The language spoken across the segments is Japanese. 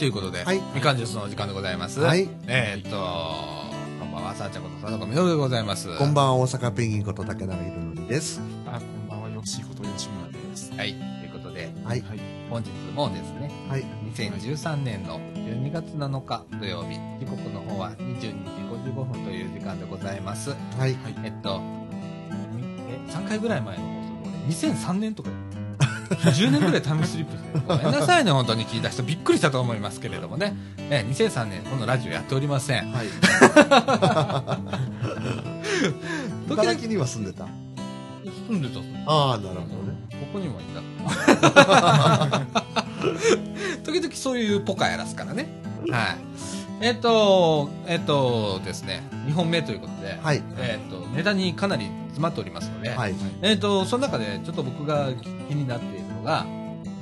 ということで、はいみかんジュースのお時間でございます。はいえーっと、こんばんは、さあちゃんこと佐藤みのるでございます。こんばんは、大阪ペンギンこと竹永宏典です。あ、こんばんは、よっしーこと吉村です。はい、ということで、はい。はい。本日もですね、はい。2013年の12月7日土曜日、時刻の方は22時55分という時間でございます。はい。えっと、え、3回ぐらい前の放送で、2003年とか、10年ぐらいタイムスリップして、ごめんなさいね、本当に聞いた人びっくりしたと思いますけれどもね。え、2003年、このラジオやっておりません。はい。時 々茨城には住んでた？住んでたああ、なるほどね。ここにもいた。時々そういうポカやらすからね。はい。えっ、と、えっ、とですね、2本目ということで、はい。えっ、と、ネタにかなり詰まっておりますので、はい。えっ、と、その中でちょっと僕が気になっているのが、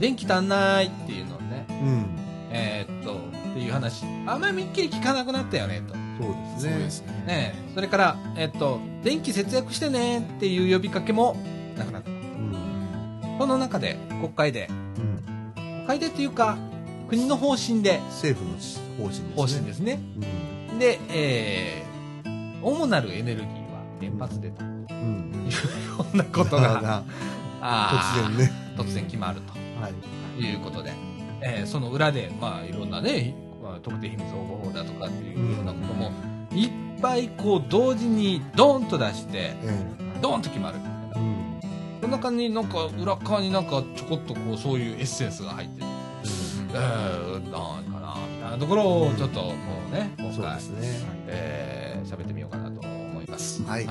電気足んないっていうのをね、うん。えっ、と、っていう話、あんまりみっきり聞かなくなったよね、と。そうですね。そうですね。ねえそれから、えっ、と、電気節約してねっていう呼びかけもなくなった。うん。この中で、国会で、うん。国会でっていうか、国の方針で、政府の方針ですね。方針ですね。うん。で、えー、主なるエネルギーは原発でと。うん。こんなことが、突然ね。突然決まるはい。ということで、えーその裏で、まあ、いろんなね、まあ、特定秘密保護法だとかっていうようなことも、いっぱいこう、同時にドーンと出して、えドーンと決まる。え。うん。その中になんか、裏側になんかちょこっとこう、そういうエッセンスが入ってる。えー、なんかな、みたいなところをちょっともうね、今回そうで、すね。えー喋ってみようかなと思います。はい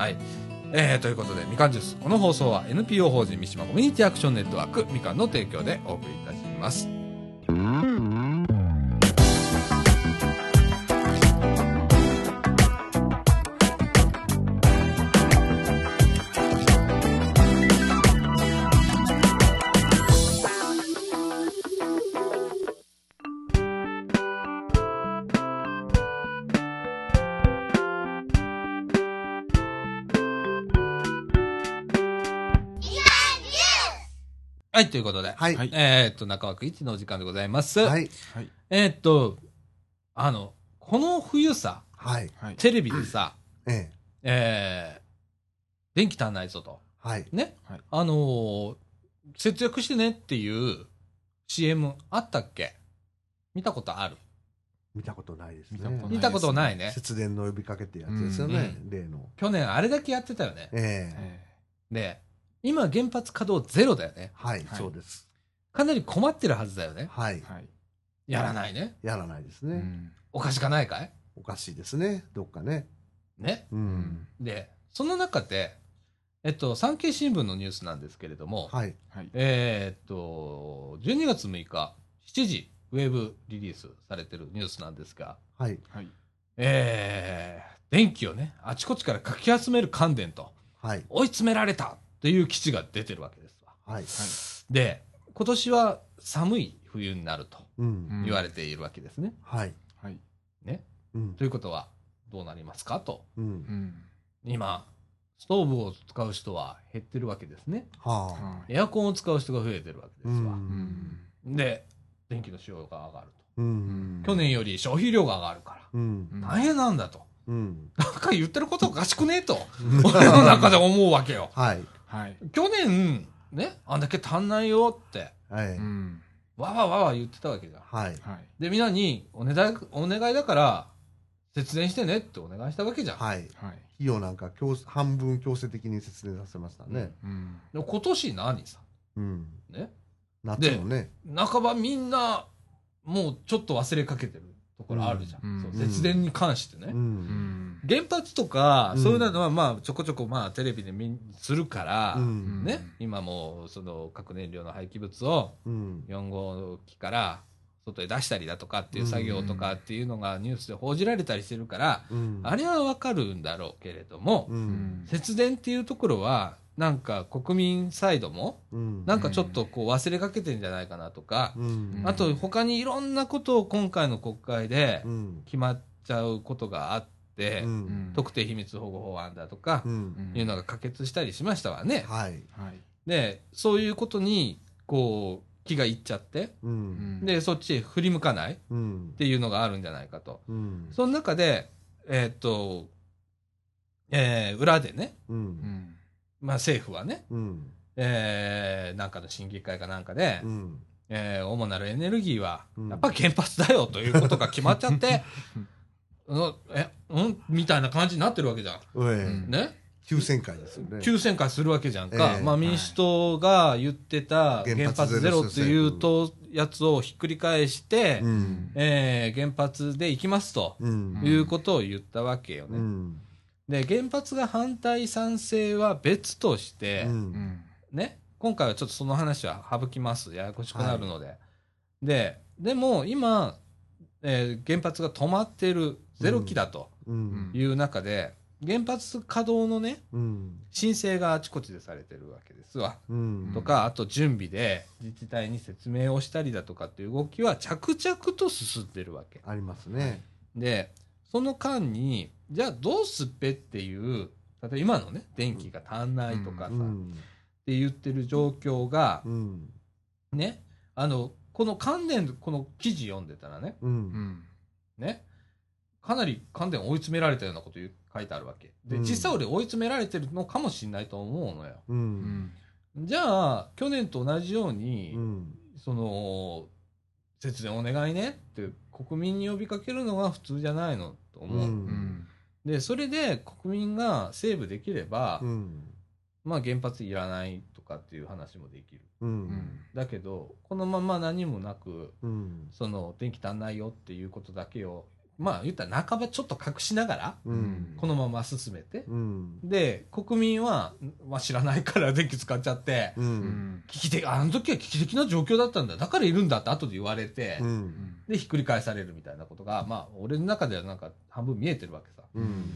えーということで、みかんジュース。この放送は NPO 法人三島コミュニティアクションネットワークみかんの提供でお送りいたします。うんはい、ということで、はい。はいえーっと、中枠1のお時間でございます。はい。はい。えーっと、あの、この冬さ、はい。はい。テレビでさ、ええ。えー、電気足んないぞと。はい。ね。はいあのー節約してねっていう CM あったっけ？見たことある？見たことないですね。見たことないね。節電の呼びかけってやつですよね。例の。去年あれだけやってたよね。ええ。えで、今原発稼働ゼロだよね。はい。はいそうです。かなり困ってるはずだよね。はいえ。はい。やらないね。やらないですね。うん。おかしかないかい？おかしいですね。どっかね。ね。う。うんん。で、その中で、えっと、産経新聞のニュースなんですけれども、はい。はい。えーっと、12月6日、7時、ウェブリリースされてるニュースなんですが、はい。はい。えー、電気をね、あちこちからかき集める関電と、はい。追い詰められたっていう基地が出てるわけですわ。はい。で、今年は寒い冬になるとうん。言われているわけですね。はい。はい。ね。うんと。いうことは、どうなりますか？と。う。うんん。今、ストーブを使う人は減ってるわけですね。ははい。エアコンを使う人が増えてるわけあ。うですわ。ん。で、電気の使用が上がるう。うんんと。去年より消費量が上がるから。うん。大変なんだと。うん。なんか言ってることおかしくねえと。俺の中で思うわけよ。はい。はい。去年、ね、あんだけ足んないよって、はい。うん。わわわわ言ってたわけじゃん。はい。はい。で、みんなに、お願い、お願いだから、節電してねってお願いしたわけじゃん。はい。はい。費用なんか強半分強制的に節電させましたね。うん。でも今年何さ、うん。ね、夏もね。半ばみんな、もうちょっと忘れかけてるところあるじゃん。うんそう節電に関してね。う。うんん。原発とか、うんそういうのは、まあ、ちょこちょこ、まあ、テレビで見するから、うん。ね、今もう、その、核燃料の廃棄物を、うん。4号機から外へ出したりだとかっていう作業とかっていうのがニュースで報じられたりしてるから、うん。あれはわかるんだろうけれども。節電っていうところは、なんか国民サイドも、うん。なんかちょっとこう忘れかけてんじゃないかなとか、うん。あと他にいろんなことを今回の国会でうん。決まっちゃうことがあって、うん。特定秘密保護法案だとかう、ん。いうのが可決したりしましたわね。はい。はい。で、そういうことに、こう、気がいっちゃって、う。うんんで、そっちへ振り向かないっうん。ていうのがあるんじゃないかと。うん。その中で、えーっと、えー裏でね、う。うんんまあ政府はね、うん。えーなんかの審議会かなんかで、うん。えー主なるエネルギーはうん、やっぱ原発だよということが決まっちゃって、うん、え、うん？みたいな感じになってるわけじゃん。えうんね？急旋回ですよね。急旋回するわけじゃんか。ええまあ民主党が言ってた原原発発ゼロっていうゼと、やつをひっくり返して、うん。えー原発で行きますとうん。いうことを言ったわけよね。うん。で、原発が反対賛成は別として、う。うんんね、今回はちょっとその話は省きます。ややこしくなるので。で、でも今、えー原発が止まってるゼロ期だとうん。いう中で、原発稼働のね、うん。申請があちこちでされてるわけですわ。うん。とか、あと準備で自治体に説明をしたりだとかっていう動きは着々と進んでるわけ。ありますね。で、その間に、じゃあどうすっぺっていう、例えば今のね、電気が足んないとかさ、っうん。て言ってる状況がう、ん。ね、あの、この関連、この記事読んでたらね、ね、かなり関連追い詰められたようなこと言う書いてあるわけ。で、うん実際俺追い詰められてるのかもしれないと思うのよ。う。うんんじゃあ、去年と同じように、うん。その、節電お願いねって国民に呼びかけるのが普通じゃないのと思う。で、それで国民がセーブできれば、うん。まあ原発いらないとかっていう話もできる。だけど、このまま何もなく、うん。その電気足んないよっていうことだけを、まあ言ったら半ばちょっと隠しながら、うん。このまま進めて、うん。で、国民は、まあ知らないから 電気使っちゃって、う。うんん危機的、あの時は危機的な状況だったんだ。だからいるんだって後で言われて、うん。で、ひっくり返されるみたいなことが、まあ俺の中ではなんか半分見えてるわけさ。うん。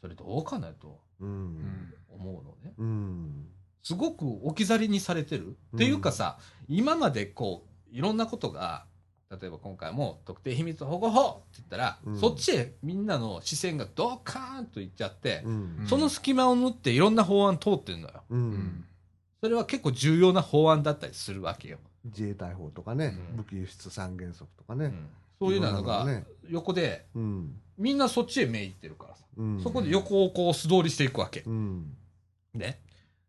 それどうかなとうん。思うのね。うん。すごく置き去りにされてる。っていうかさ、今までこう、いろんなことが、例えば今回も特定秘密保護法って言ったら、うんそっちへみんなの視線がドカーンといっちゃって、うん。その隙間を縫っていろんな法案通ってるのよ。う。うんんそれは結構重要な法案だったりするわけよ。自衛隊法とかね、うん武器輸出三原則とかね。うんそういうのが横でうん。みんなそっちへ目いってるからさ、うん。そこで横をこう素通りしていくわけ、うん。ね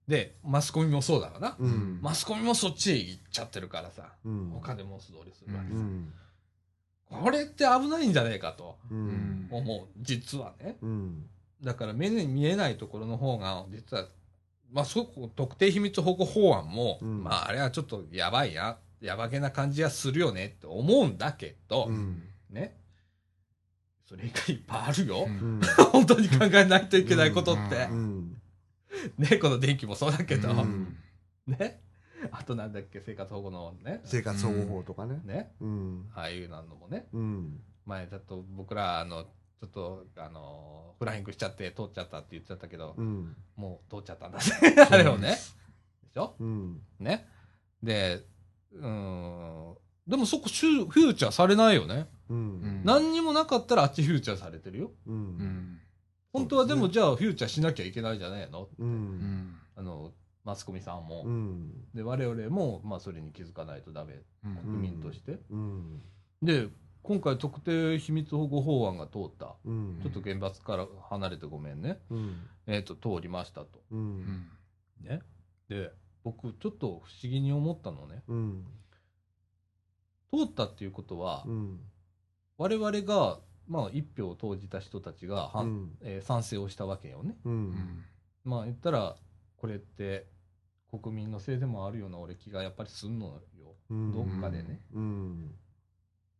でマスコミもそうだわな、うん。マスコミもそっちへ行っちゃってるからさうん。他でも素通りするわけさ、うん。これって危ないんじゃねえかと思う実はねうん。だから目に見えないところの方が実はまあそこ特定秘密保護法案も、うんまああれはちょっとやばいなやばげな感じはするよねって思うんだけど、うん。ねそれ以外いっぱいあるよ、うん。本当に考えないといけないことって。ね、この電気もそうだけど、うんね。あとなんだっけ、生活保護のね。生活保護法とかね。ね。うん。ああいうのもね。うん。前だと僕ら、あの、ちょっと、あの、フライングしちゃって通っちゃったって言っちゃったけど、うん。もう通っちゃったんだ ね。あれをね。でしょ？うん。ね。で、うーん。でもそこシュフューチャーされないよね。うん。何にもなかったらあっちフューチャーされてるよ。う。うんん本当はでもじゃあフューチャーしなきゃいけないじゃないの？う。うんんあの、マスコミさんも。うん。で、我々も、まあ、それに気づかないとダメ。うん国民として。うん。で、今回特定秘密保護法案が通った。うん。ちょっと原発から離れてごめんね。うん。えっ、と、通りましたと。ね。で、僕、ちょっと不思議に思ったのね。うん。通ったっていうことは、うん。我々が、まあ、一票を投じた人たちが、はんうん。えー賛成をしたわけよね。う。うんんまあ、言ったら、これって、国民のせいでもあるような俺気がやっぱりすんのよ。うんどっかでね。うん。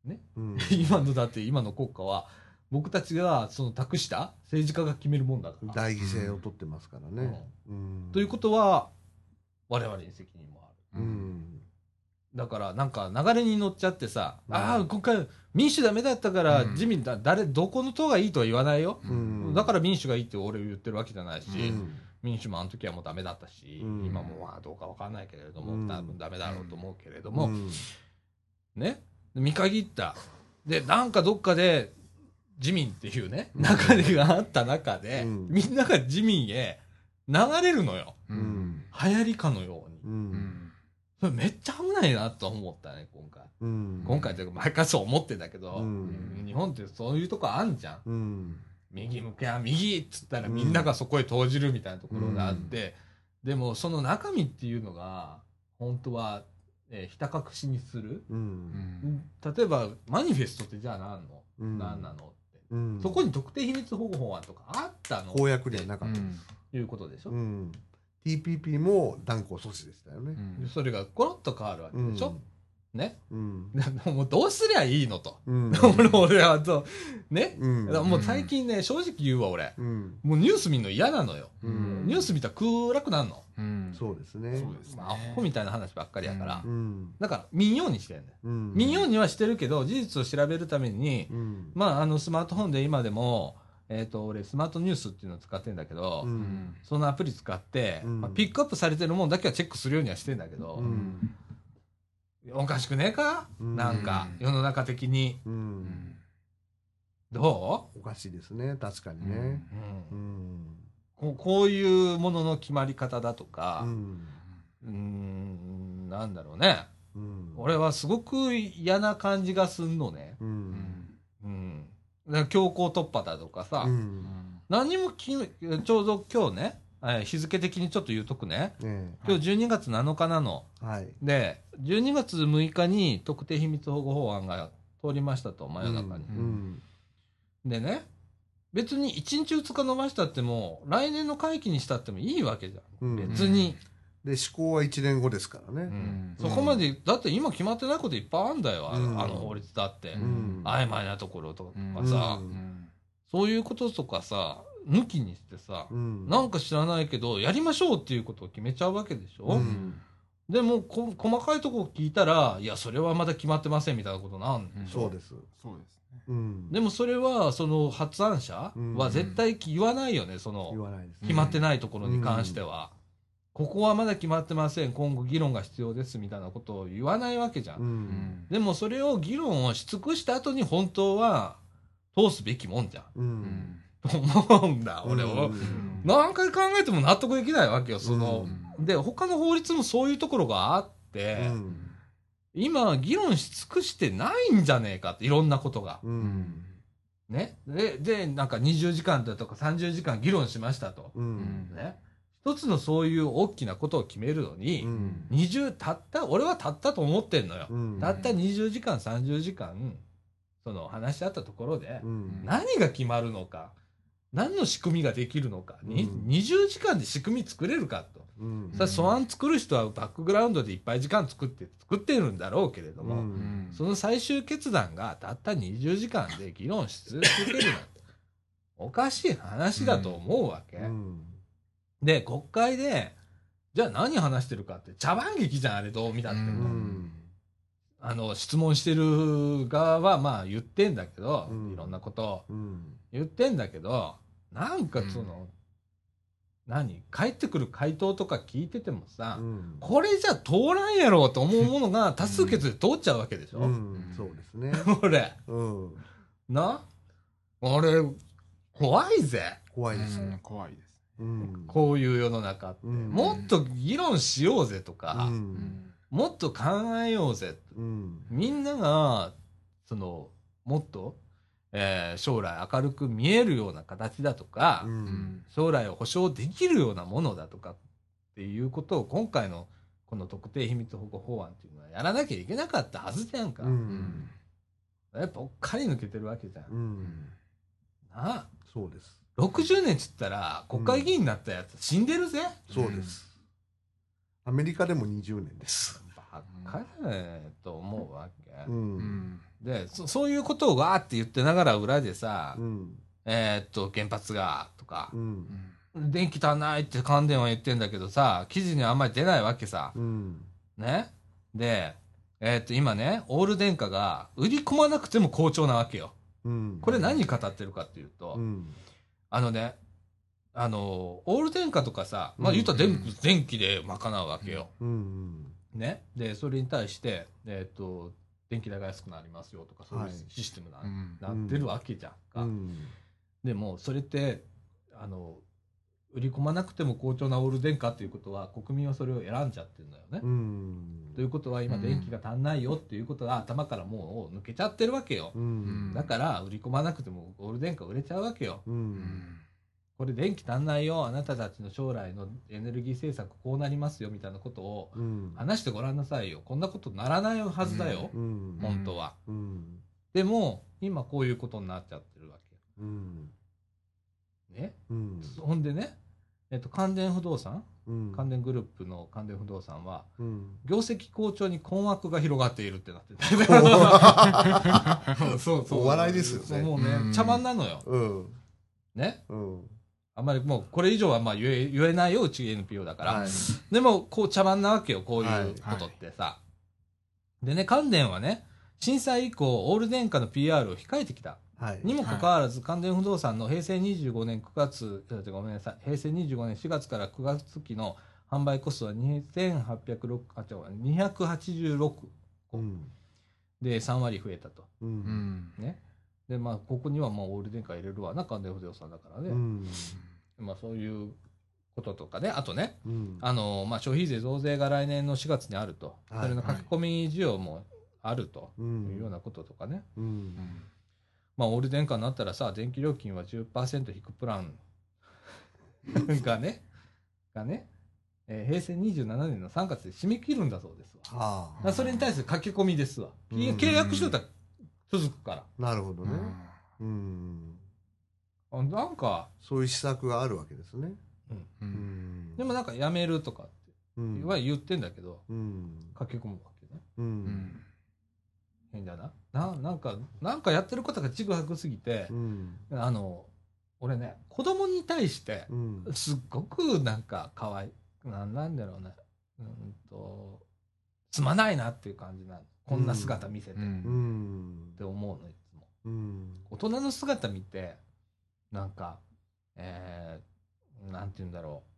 ね？うん。今のだって今の国家は僕たちがその託した政治家が決めるもんだから。大犠牲を取ってますからね。うん。ということは我々に責任もある。うん。だからなんか流れに乗っちゃってさ、うんああ今回民主ダメだったからうん自民だ、誰どこの党がいいとは言わないよ。うん。だから民主がいいって俺言ってるわけじゃないし、うん。民主もあの時はもうダメだったし、うん今もまあどうかわかんないけれども、うん多分ダメだろうと思うけれども、うんね、見限った。で、なんかどっかで、自民っていうね、うん流れがあった中で、うんみんなが自民へ流れるのよ。流行りかのように。めっちゃ危ないなと思ったね、今回。うん。今回というか、毎回そう思ってんだけど、うん日本ってそういうとこあんじゃん。うん。右向けや右っつったらみんながそこへ投じるみたいなところがあって、でもその中身っていうのが、本当は、えーひた隠しにする。例えば、マニフェストってじゃあ何の、うん何なのって。うん。そこに特定秘密保護法案とかあったの公約ではなかった。うんいうことでしょ、うん。TPP も断固阻止でしたよね。でそれがコロッと変わるわけでしょ、ね？うん。で もうどうすりゃいいのと。うん。俺 俺はと、ね、うん。もう最近ね、正直言うわ、俺。うん。もうニュース見るの嫌なのよ。うんニュース見たら暗くなるの。うんそうですね。そうですねまあ、アホみたいな話ばっかりやから。うん。だから、見んようにしてんだよ。うん。見んようにはしてるけど、事実を調べるために、うん。まあ、あの、スマートフォンで今でも、えっ、と、俺、スマートニュースっていうのを使ってんだけど、う。うんんそのアプリ使って、うんまあ、ピックアップされてるもんだけはチェックするようにはしてんだけど、うんおかしくねえか、うんなんか、うん世の中的に。う。う？おかしいですね。確かにね。う、うんうん。こうこういうものの決まり方だとかう、ん。なんだろうね。うん。俺はすごく嫌な感じがすんのね。う。うん強行突破だとかさ、うん。何にもきちょうど今日ね、えー日付的にちょっと言うとくね。ね今日12月7日なの。えはい。で、12月6日に特定秘密保護法案が通りましたと、真夜中に。うん。でね、別に1日2日伸ばしたっても、来年の会期にしたってもいいわけじゃん。うん別に。で、施行は1年後ですからね。ん。そこまで、だって今決まってないこといっぱいあるんだよ、あの法律だって。うん。曖昧なところとかうん。さ、うん。そういうこととかさ、抜きにしてさ、うん。なんか知らないけど、やりましょうっていうことを決めちゃうわけでしょ、うん。でもこ、細かいところ聞いたら、いや、それはまだ決まってませんみたいなことなんでしょ、そうです。そうですね。うん。でもそれは、その発案者は絶対言わないよね、そ言の、わないです。決まってないところに関しては。ここはまだ決まってません、今後議論が必要ですみたいなことを言わないわけじゃん。う。うんんでもそれを議論をし尽くした後に本当は通すべきもんじゃん。う。うんんと思うんだ、俺は。うん何回考えても納得できないわけよ、そのう。んで、他の法律もそういうところがあって、うん今議論し尽くしてないんじゃねえかって、いろんなことが。ね。で、で、なんか20時間だとか30時間議論しましたと。う。うんんね。一つのそういう大きなことを決めるのに、うん。20、たった、俺はたったと思ってんのよ。うんたった20時間、30時間、その話し合ったところで、うん。何が決まるのか、何の仕組みができるのか、にうん20時間で仕組み作れるかと。うん素案作る人はバックグラウンドでいっぱい時間作って、作ってるんだろうけれども、うんその最終決断がたった20時間で議論し続けるなんて、おかしい話だと思うわけ。うんで、国会で、じゃあ何話してるかって、茶番劇じゃん、あれどう見たって。うん。あの、質問してる側はまあ言ってんだけど、うん。いろんなことをうん。言ってんだけど、なんかその、何？返ってくる回答とか聞いててもさ、うん。これじゃ通らんやろうと思うものが多数決で通っちゃうわけでしょ、うん。そうですね。これ。うん。な？俺、怖いぜ。怖いですうんね。怖いです。うんこういう世の中って。うんもっと議論しようぜとうか、んもっと考えようぜ。うんみんなが、その、もっと、えー将来明るく見えるような形だとか、将来を保証できるようなものだとかっていうことを今回のこの特定秘密保護法案っていうのはやらなきゃいけなかったはずじゃんか。ううんんやっぱおっかり抜けてるわけじゃん。ううんんなあ。そうです。60年っつったら国会議員になったやつ死んでるぜ。そうです。アメリカでも20年です。ばっかだねと思うわけ。ううんんでそ、そういうことをわーって言ってながら裏でさ、うんえーっと、原発がとかう、ん電気足んないって関電は言ってんだけどさ、記事にはあんまり出ないわけさ。うんね。で、えーっと、今ね、オール電化が売り込まなくても好調なわけよ。うんこれ何語ってるかっていうと、うんあのね、あの、オール電化とかさ、まあ言ったら電,、電気で賄うわけよ。うんね。で、それに対して、えっ、と、電気代が安くなりますよとか、そういうはいシステムな,、うんなってるわけじゃんか。うんでも、それって、あの、売り込まなくても好調なオール電化っていうことは国民はそれを選んじゃってるんだよね。うんということは今うん電気が足んないよっていうことが頭からもう抜けちゃってるわけよ。うんだから売り込まなくてもオール電化売れちゃうわけよ。これ電気足んないよあなたたちの将来のエネルギー政策こうなりますよみたいなことをうん話してごらんなさいよ。こんなことならないはずだよ。うん本当は。うんでも今こういうことになっちゃってるわうんけ。ね？うんほんでね、えっと、関電不動産？うん。関電グループの関電不動産はうん。業績好調に困惑が広がっているってなってて。そうそう。お笑いですよね。そうもううん。ね茶番なのよ。うん。ね？うん。あんまりもうこれ以上はまあ言え言えないようち NPO だから、はい。でもこう茶番なわけよこういうことってさ、でね関電はね震災以降オール電化の PR を控えてきた。はいにもかかわらず、関電不動産の平成25年9月、えーごめんなさい、平成25年4月から9月期の販売コストは2806あ違う286うん。で3割増えたと。ううん。んね。で、まあ、ここにはまあオール電化入れるわ。な、関電不動産だからね。うん。まあ、そういうこととかね、あとね、うん。あのまあ、消費税増税が来年の4月にあると、はいそれの書き込み需要もあるとういうんようなこととかね。うんまあ、オール電化になったらさ、電気料金は10%引くプラン がね、がね、えー平成27年の3月で締め切るんだそうですわ。はだからそれに対する書き込みですわ。うん契約しとったら続くから。あなるほどうねんうん。あなんか、そういう施策があるわけですね。ううん。ん。でもなんかやめるとかってうん。は言ってんだけど、うん。書き込むわけね。ううんん変だな。な、なんか、なんかやってることがちぐはぐすぎてう、ん。あの、俺ね、子供に対して、うん。すっごくなんか可愛いななんだろうね。うんとすまないなっていう感じなの。こんな姿見せて、うん。ん。て思うのいつも。うん。大人の姿見てなんかえー、なんて言うんだろう。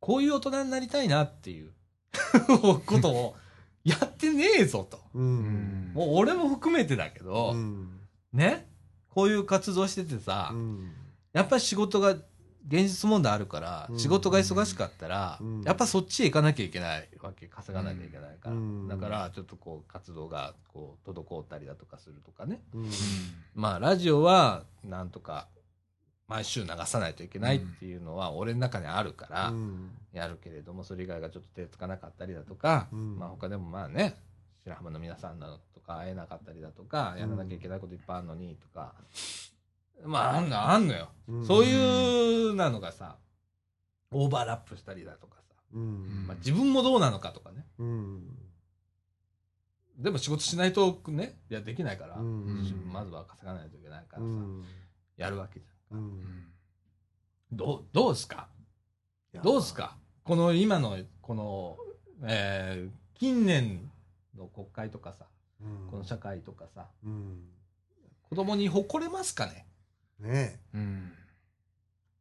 こういう大人になりたいなっていう ことをやってねえぞと。ううん。んもう俺も含めてだけど、うん。ね？こういう活動しててさ、うん。やっぱり仕事が現実問題あるから、うん。仕事が忙しかったら、うん。やっぱそっちへ行かなきゃいけないわけ稼がなきゃいけないから、うん。だからちょっとこう活動がこう滞ったりだとかするとかね。うん。まあラジオはなんとか毎週流さないといけないっていうのは俺の中にあるからうんやるけれどもそれ以外がちょっと手つかなかったりだとか、うん。まあ他でもまあね白浜の皆さんだとか会えなかったりだとかやらなきゃいけないこといっぱいあるのにとか、まああんのあんのよ。うん。そういうなのがさ、オーバーラップしたりだとかさ、うん。まあ、自分もどうなのかとかね。うん。でも仕事しないとね、いや、できないから、うん。まずは稼がないといけないからさ、うん。やるわけじゃん。うん。どう、どうすか？どうすか？この今の、この、えー近年の国会とかさ、うん。この社会とかさ、うん。子供に誇れますかね？ねえ。うん。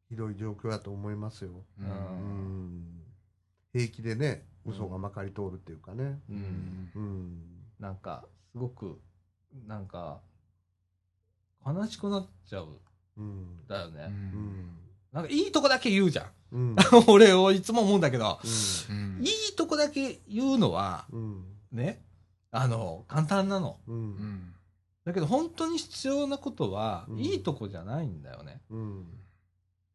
ひどい状況だと思いますよ。ううん。うん。平気でね嘘がまかり通るっていうかね。う。うん。んうん。なんか、すごく、なんか、悲しくなっちゃう。うん。だよね。うん。なんかいいとこだけ言うじゃん。うん。俺をいつも思うんだけど、うん。いいとこだけ言うのは、うん。ね、あの、簡単なの。ううん。んだけど本当に必要なことは、うん。いいとこじゃないんだよね。うん。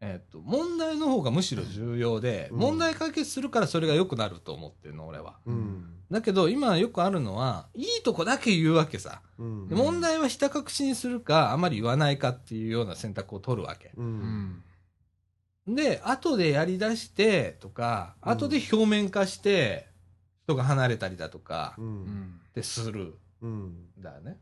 えっと、問題の方がむしろ重要で、うん。問題解決するからそれが良くなると思ってるの、俺は。うん。だけど今よくあるのは、いいとこだけ言うわけさ。うん。で問題はひた隠しにするか、あまり言わないかっていうような選択を取るわけ。で、後でやり出してとか、うん。後で表面化して、人が離れたりだとかう、うん。んってする。うん。んだよね。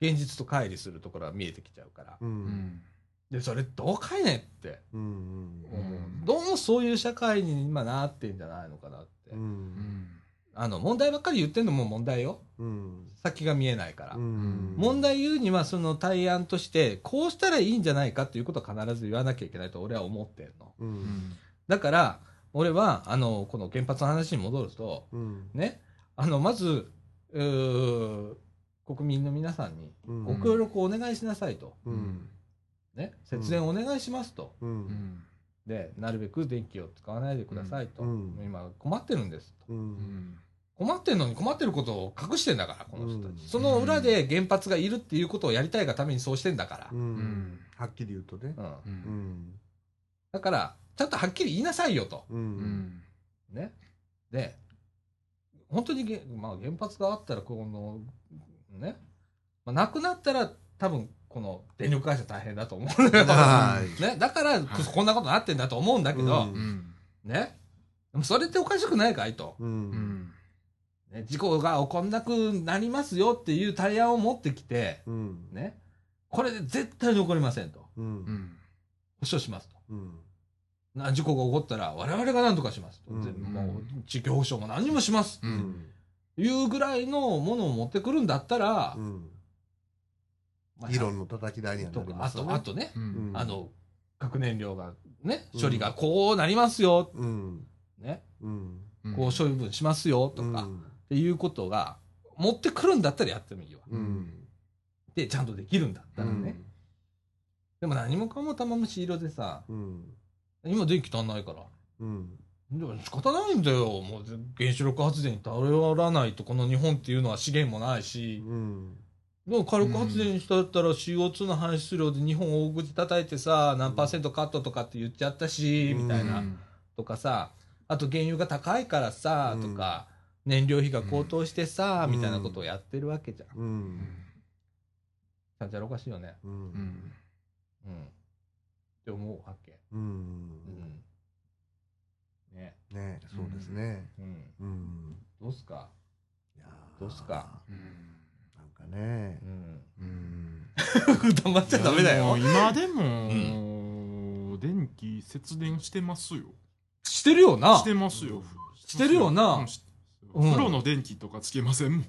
現実と乖離するところが見えてきちゃうから。ううん。んで、それどうかいねって。うん思う。うん。どうもそういう社会に今なってんじゃないのかなって。ううんんあの、問題ばっかり言ってんのも問題よ。うん先が見えないから。うん問題言うにはその対案として、こうしたらいいんじゃないかっていうことは必ず言わなきゃいけないと俺は思ってんの。ううんんだから、俺は、あの、この原発の話に戻ると、うんね、あの、まず、国民の皆さんにうんご協力をお願いしなさいと。うんね、節電お願いしますと。う。うんんで、なるべく電気を使わないでくださいと。うん今困ってるんですと。困ってんのに困ってることを隠してんだから、この人たち。うんその裏で原発がいるっていうことをやりたいがためにそうしてんだから。う。うんんはっきり言うとね。うんううんん。だから、ちゃんとはっきり言いなさいよと。う。うんんね。で、本当にげ、まあ、原発があったら、この、ね、まあ、なくなったら、多分、この電力会社大変だと思うのよ。はい。ね、だから、はいこんなことになってんだと思うんだけど、うんうんね。でもそれっておかしくないかいと。う。うんんね、事故が起こんなくなりますよっていう対案を持ってきて、うん。ね。これで絶対に起こりませんと。う。うんん保証しますと。うん。な事故が起こったら我々が何とかしますと。うんもう地域保証も何にもします。ううんん。いうぐらいのものを持ってくるんだったら、うん。まあ議論の叩き台にはなとかあと、りますよね。あとね、うんあの、核燃料がね、うん処理がこうなりますよ、うん。ね、うん。こう処分しますよとか、っていうことが、持ってくるんだったらやってもいいわ。うん。で、ちゃんとできるんだったらね。うん。でも何もかも玉虫色でさ、うん。今電気足んないから。うん。でも仕方ないんだよ。もう原子力発電に頼らないと、この日本っていうのは資源もないし、うん。でも火力発電したったら CO2 の排出量で日本大口叩いてさ、何パーセントカットとかって言っちゃったし、うんみたいな。とかさ、あと原油が高いからさ、うんとか、燃料費が高騰してさ、うんみたいなことをやってるわけじゃん。うん。ちゃんちゃらおかしいよね。う。うんんうん。って思うわけ。う。うんん。ね。ねそうですね。うん。うん。どうすか？いやーどうっすか？なんかねう。ん。うん。黙っちゃダメだよい。やでも今でも電気節電してますよしてるよなし。てますよしてるよなうん。風呂の電気とかつけません？もん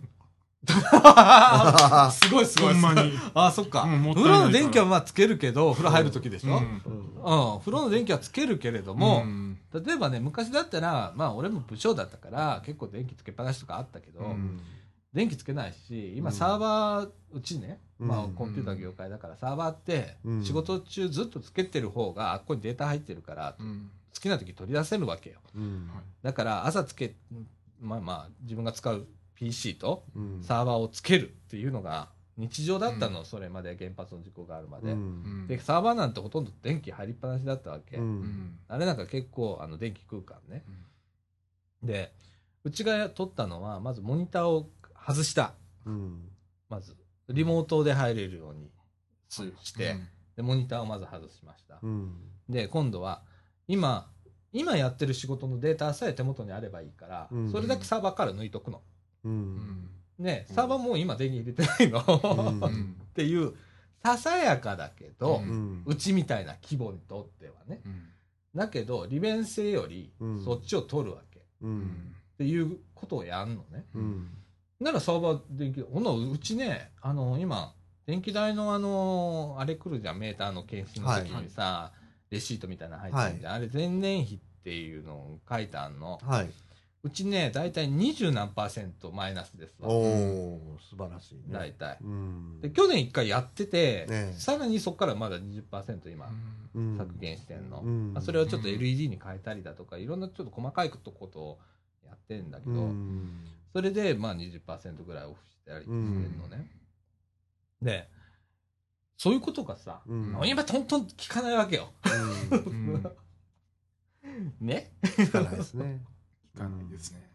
すごいすごい。ほんまに。あ、そっか。うん風呂の電気はまあつけるけど、風呂入るときでしょ、うん、うん。風呂の電気はつけるけれども、うん。例えばね、昔だったら、まあ俺も部長だったから、結構電気つけっぱなしとかあったけど、うん。電気つけないし、今うん。サーバー、うちね、うん。まあコンピューター業界だから、サーバーってうん。仕事中ずっとつけてる方が、あっこにデータ入ってるから、うん。好きな時取り出せるわけよ。うん。だから朝つけ、まあまあ自分が使う PC とうん。サーバーをつけるっていうのが日常だったの、それまで原発の事故があるまで。うん。で、サーバーなんてほとんど電気入りっぱなしだったわけ。う。うんんあれなんか結構あの電気空間ね。で、うちが取ったのは、まずモニターを外した。うん。まず、リモートで入れるようにすして、うんで、モニターをまず外しました。うん。で、今度は、今、今やってる仕事のデータさえ手元にあればいいから、うんそれだけサーバーから抜いとくの。う。うんんね、うんサーバーもう今電源入れてないの。っていう、ささやかだけど、ううん。うちみたいな規模にとってはね。うんだけど、利便性よりうんそっちを取るわけ。っうん。ていうことをやんのね。うん。ならサーバー電気、ほんならうちね、あの、今、電気代のあの、あれ来るじゃん、メーターの検診の時にさ、レシートみたいなの入ってるじゃん。あれ、前年比っていうのを書いてあんの。はい。うちね、だいたい20何パーセントマイナスですわ。おー、素晴らしいね。だいたい。うん。で、去年一回やってて、ねさらにそこからまだ20%今、うん削減してんの。うんまあ、それをちょっと LED に変えたりだとか、いろんなちょっと細かいことをやってんだけど、うん。それでまあ20%ぐらいオフしたりしてんのね。で、そういうことがさ、うん今トントン聞かないわけよ。うん。うんね？聞かないですね。聞かないですね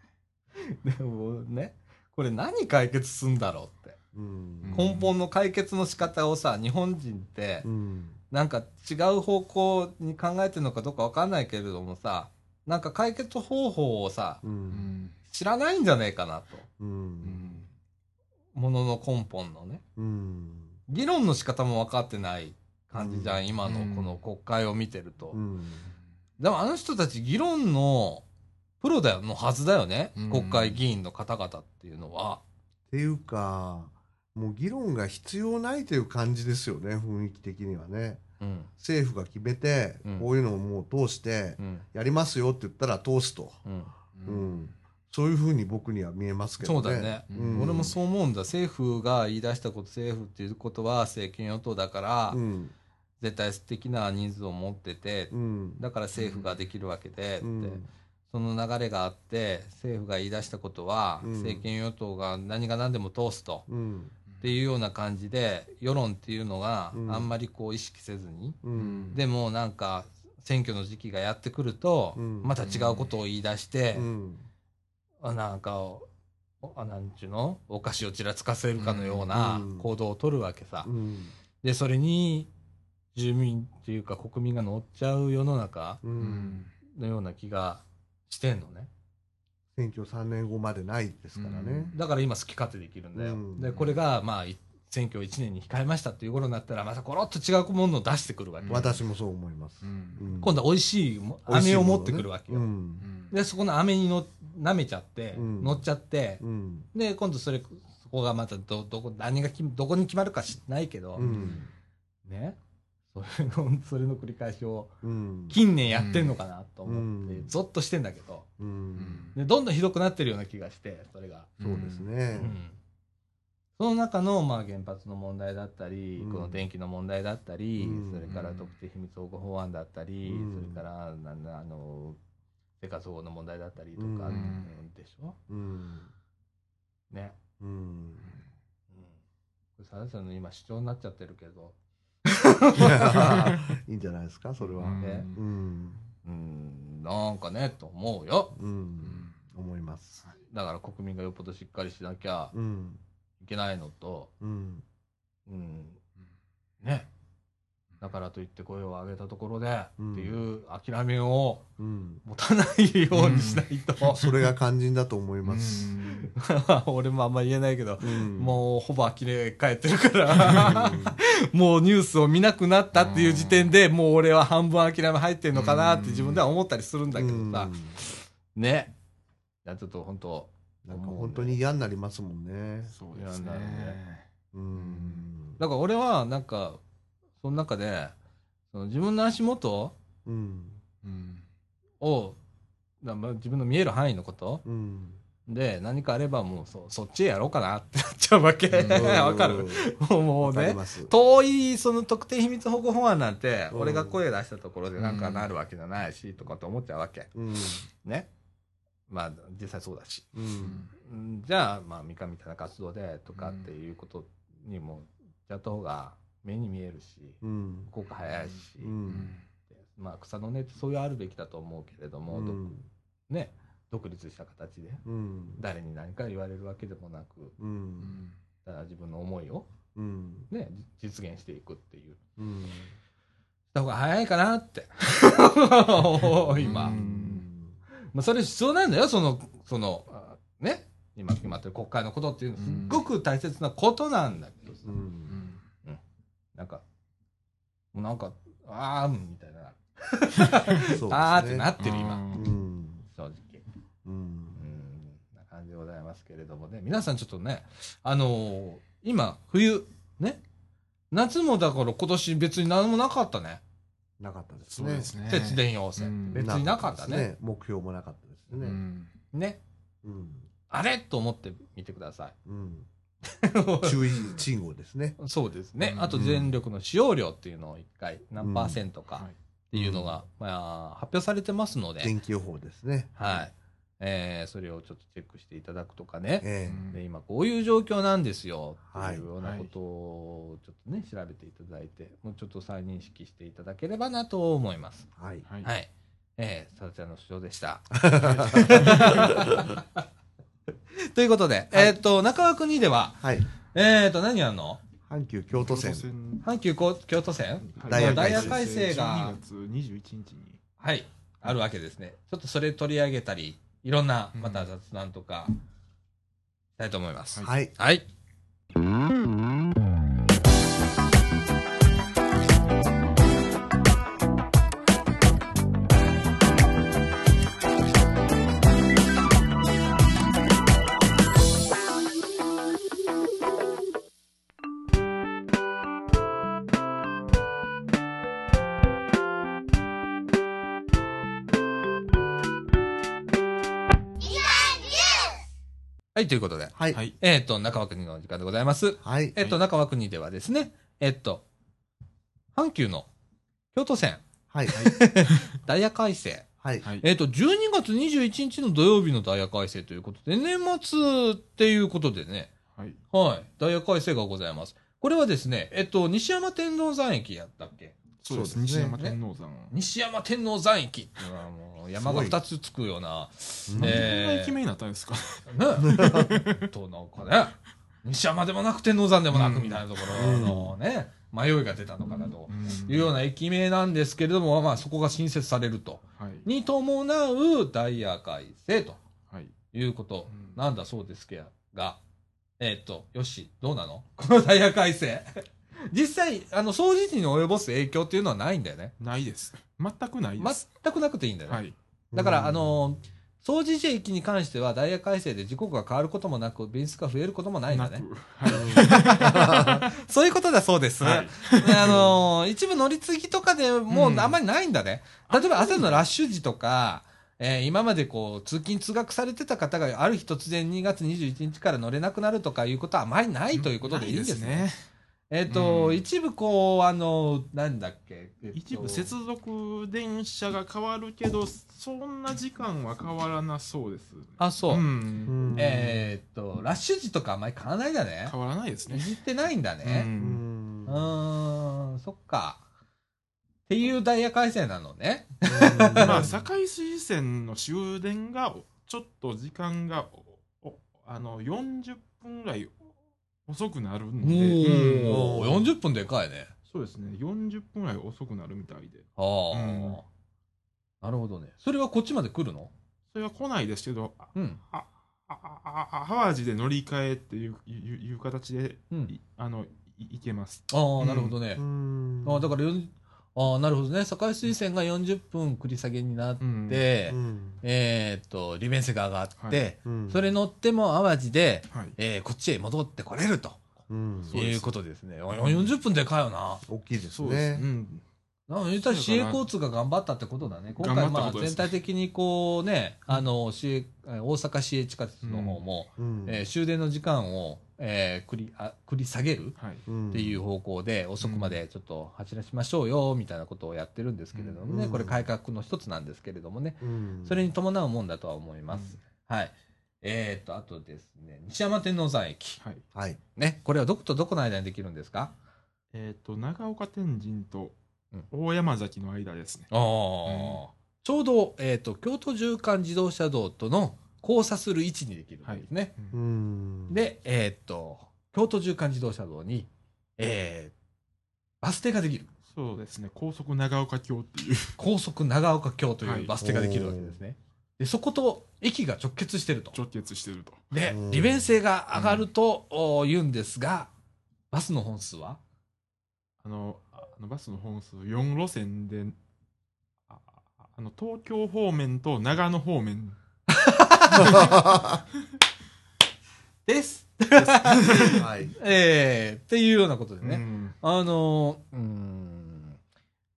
でもね、これ何解決すんだろうって。うん。根本の解決の仕方をさ、日本人ってう、ん。なんか違う方向に考えてるのかどうかわかんないけれどもさ、なんか解決方法をさ、う。うんん知らないんじゃねえかなと。う。うんんものの根本のね。うん。議論の仕方も分かってない感じじゃん、うん今のこの国会を見てると。うん。でもあの人たち議論のプロだよのはずだよね、うん国会議員の方々っていうのは。っていうか、もう議論が必要ないという感じですよね、雰囲気的にはね。うん。政府が決めて、うんこういうのをもう通してう、ん。やりますよって言ったら通すと。うん。うん。そういうふうに僕には見えますけどね。そうだね。うん俺もそう思うんだ。政府が言い出したこと、政府っていうことは政権与党だから、うん。絶対的な人数を持ってて、うん。だから政府ができるわけで、ってうん。その流れがあって、政府が言い出したことは、うん政権与党が何が何でも通すと。うん。っていうような感じで、世論っていうのがうんあんまりこう意識せずに、うん。でもなんか、選挙の時期がやってくると、うんまた違うことを言い出して、なんか、おあなんちゅうの？お菓子をちらつかせるかのようなうん行動を取るわけさ。うん。で、それに、住民っていうか国民が乗っちゃう世の中う。うんんのような気がしてんのね。選挙3年後までないですからね。だから今好き勝手できるんだよ。うんで、これが、まあ、い選挙1年に控えましたっていう頃になったら、またコロッと違うものを出してくるわけ。うん私もそう思いますう。んうん今度は美味しい飴を持ってくるわけよ。うん。うんで、そこの飴にの舐めちゃって、うん乗っちゃって、うん。で、今度それ、そこがまたど、どこ、何がき、どこに決まるか知らないけど、うん。ね？それの、それの繰り返しを、うん。近年やってんのかなと思って、うんゾッとしてんだけど、で、どんどんひどくなってるような気がして、それが。そうですうね。んその中の、まあ、原発の問題だったり、うんこの電気の問題だったり、うんそれから特定秘密保護法案だったり、うんそれから、なんだ、あの、生活保護の問題だったりとか、でしょ？うん。ね。うん。うん。これ、サラさんの今主張になっちゃってるけど、いいんじゃないですか、それは。ねうん。うん、なんかね、と思うよ。うん。思います。だから国民がよっぽどしっかりしなきゃうん。いけないのと、うん。うん、ね。だからといって声を上げたところで、うんっていう諦めをうん。持たないようにしないと、それが肝心だと思います。俺もあんま言えないけど、うん。もうほぼ呆れ返ってるから、もうニュースを見なくなったっていう時点でもう俺は半分諦め入ってんのかなって自分では思ったりするんだけどさ、ね。いや、ちょっと本当なんか本当に嫌になりますもんね。そうですね。うん。だから俺はなんか、その中で、その自分の足元うん。うんを、なまあ自分の見える範囲のことうん。で何かあればもうそそっちへやろうかなってなっちゃうわけ。うんわかる？もうもうね。遠いその特定秘密保護法案なんて、うん俺が声出したところでなんかなるわけじゃないし、とかって思っちゃうわけ。うん。ね。まあ実際そうだし。うん。うんじゃあ、まあ、ミカみたいな活動でとかっていうことにも、やった方が目に見えるし、うん。効果早いし、うん。まあ、草の根ってそういうあるべきだと思うけれども、どね、独立した形で、うん。誰に何か言われるわけでもなく、う。うんだ自分の思いを、うん。ね、じ実現していくっていう。うん。した方が早いかなって。今。うんまあ、それ必要なんだよ、その、その、あね、今決まってる国会のことっていうのは、すっごく大切なことなんだけどさ、うん。なんか、もうなんか、あーんみたいな、そうですね。あーってなってる、今、うん。正直。う。うんん、な感じでございますけれどもね、皆さんちょっとね、あのー今、冬、ね、夏もだから今年別に何もなかったね。なかったですね。そうですね。節電要請。うん別になかったね。目標もなかったですうね。んね。うん。あれ？と思ってみてください。うん。注意信号ですね。そうですね。うんあと電力の使用量っていうのを一回何パーセントかはいっていうのが、まあ、発表されてますので、天気予報ですね。はい。えーそれをちょっとチェックしていただくとかね。えで今こういう状況なんですよってはいいうようなことをちょっとね、調べていただいて、もうちょっと再認識していただければなと思います。えはい。はいはい。えー、さだちゃんの主張でした。ということで、えっ、と、中川国では、はい。えっ、と、何やんの？阪急京都線。阪急京都線？ダイヤダイヤ改改正が12月21日に。はい、あるわけですね。ちょっとそれ取り上げたり、いろんな、うんまた雑談とか、したいと思います。はい。はい。はい、ということで、はい。はい。えっ、と、中川国の時間でございます。はい。えっ、と、中川国ではですね、えっ、と、阪急の京都線、はい。ダイヤ改正。はい。はい。えっ、と、12月21日の土曜日のダイヤ改正ということで、年末っていうことでね、はい。はい、ダイヤ改正がございます。これはですね、えっと、西山天王山駅やったっけそうです。ね西山天王山。西山天王山駅っていうのはもう山が2つつくような、えーな駅名になったんですか？ね。と、なんかね、西山でもなく天王山でもなくみたいなところのね、迷いが出たのかなというような駅名なんですけれども、まあそこが新設されると。はい。に伴うダイヤ改正とはい。いうことうんなんだそうですけが、えっ、と、よし、どうなの？このダイヤ改正。実際、あの、掃除時に及ぼす影響っていうのはないんだよね。ないです。全くないです。全くなくていいんだよね。はい。だから、うんあの、掃除時駅に関してはダイヤ改正で時刻が変わることもなく、便数が増えることもないんだね。く。は そういうことだそうです。い。はい。ねあのー一部乗り継ぎとかでもうあんまりないんだね。例えば朝のラッシュ時とか、えー今までこう、通勤通学されてた方がある日突然2月21日から乗れなくなるとかいうことはあまりないということでいいんですね。ないえっ、と、うん一部こう、あの、なんだっけ？えっと一部接続電車が変わるけど、そんな時間は変わらなそうです。あ、そう。ん。えっと、ラッシュ時とかあんまり変わらないんだね。変わらないですね。いじってないんだう。ね。うんんうーん、そっか。っていうダイヤ改正なのね。まあ、堺水線の終電が、ちょっと時間が、おおあの、40分ぐらい遅くなるんで、うんおー、40分でかいね。そうですね、40分ぐらい遅くなるみたいで。ああ、うんなるほどね。それはこっちまで来るの？それは来ないですけど、あうん。ああああ淡路で乗り換えっていういういう形で、うん。いあのいいけます。ああ、うんなるほどねう。んああ、だからよん、ああ、なるほどね。堺水線が40分繰り下げになって、うんうんえーっと、利便性が上がって、はいうんそれ乗っても淡路で、はい。えーこっちへ戻ってこれるとうんいうことですね。あ40分でかいよな。大きいですそうです。ねう。ん。な言ったら市営交通が頑張ったってことだね。今回まあ全体的にこうね、あの、市営、え大阪市営地下鉄の方も、うんえー終電の時間を、えー繰り、あ繰り下げるっていう方向で遅くまでちょっと走らしましょうよみたいなことをやってるんですけれどもね、うんこれ改革の一つなんですけれどもね、うんそれに伴うもんだとは思います。はい。えー、と、あとですね、西山天王山駅。はい。はい。ね、これはどことどこの間にできるんですか？えっ、と、長岡天神とうん大山崎の間ですね。ああ、ちょうど、えー、と、京都縦貫自動車道との交差する位置にできるんですね。ううんん。で、えー、と、京都縦貫自動車道に、えー、バス停ができる。そうですね、高速長岡橋っていう。高速長岡京といはいうバス停ができるわけですね。で、そこと駅が直結してると。直結してると。でう、ん利便性が上がるとお言うんですが、バスの本数はあの、ああのバスの本数4路線で、あああの東京方面と長野方面 です。はい。えー、っていうようなことでね。うんあのー、うーん、